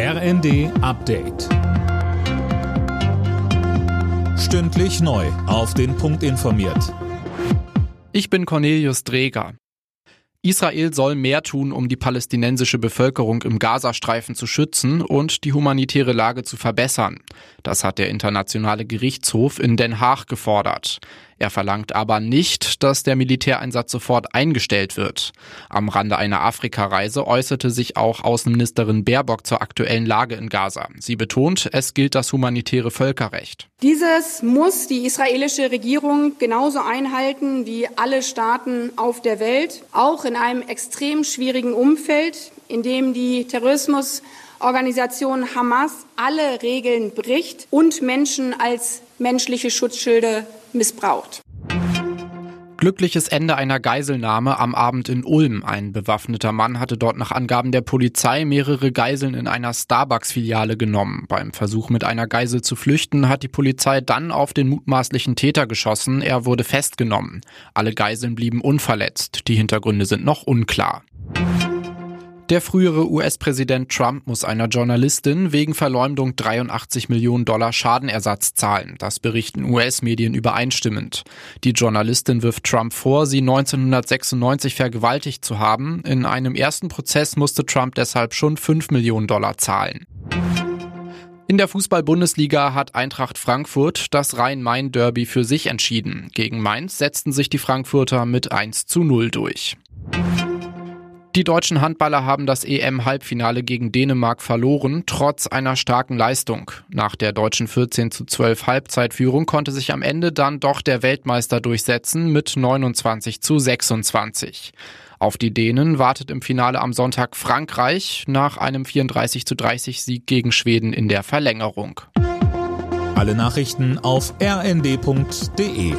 RND Update. Stündlich neu. Auf den Punkt informiert. Ich bin Cornelius Dreger. Israel soll mehr tun, um die palästinensische Bevölkerung im Gazastreifen zu schützen und die humanitäre Lage zu verbessern. Das hat der Internationale Gerichtshof in Den Haag gefordert. Er verlangt aber nicht, dass der Militäreinsatz sofort eingestellt wird. Am Rande einer Afrikareise äußerte sich auch Außenministerin Baerbock zur aktuellen Lage in Gaza. Sie betont, es gilt das humanitäre Völkerrecht. Dieses muss die israelische Regierung genauso einhalten wie alle Staaten auf der Welt, auch in einem extrem schwierigen Umfeld, in dem die Terrorismusorganisation Hamas alle Regeln bricht und Menschen als menschliche Schutzschilde missbraucht. Glückliches Ende einer Geiselnahme am Abend in Ulm. Ein bewaffneter Mann hatte dort nach Angaben der Polizei mehrere Geiseln in einer Starbucks-Filiale genommen. Beim Versuch mit einer Geisel zu flüchten hat die Polizei dann auf den mutmaßlichen Täter geschossen. Er wurde festgenommen. Alle Geiseln blieben unverletzt. Die Hintergründe sind noch unklar. Der frühere US-Präsident Trump muss einer Journalistin wegen Verleumdung 83 Millionen Dollar Schadenersatz zahlen. Das berichten US-Medien übereinstimmend. Die Journalistin wirft Trump vor, sie 1996 vergewaltigt zu haben. In einem ersten Prozess musste Trump deshalb schon 5 Millionen Dollar zahlen. In der Fußball-Bundesliga hat Eintracht Frankfurt das Rhein-Main-Derby für sich entschieden. Gegen Mainz setzten sich die Frankfurter mit 1 zu 0 durch. Die deutschen Handballer haben das EM-Halbfinale gegen Dänemark verloren, trotz einer starken Leistung. Nach der deutschen 14 zu 12 Halbzeitführung konnte sich am Ende dann doch der Weltmeister durchsetzen mit 29 zu 26. Auf die Dänen wartet im Finale am Sonntag Frankreich nach einem 34 zu 30 Sieg gegen Schweden in der Verlängerung. Alle Nachrichten auf rnd.de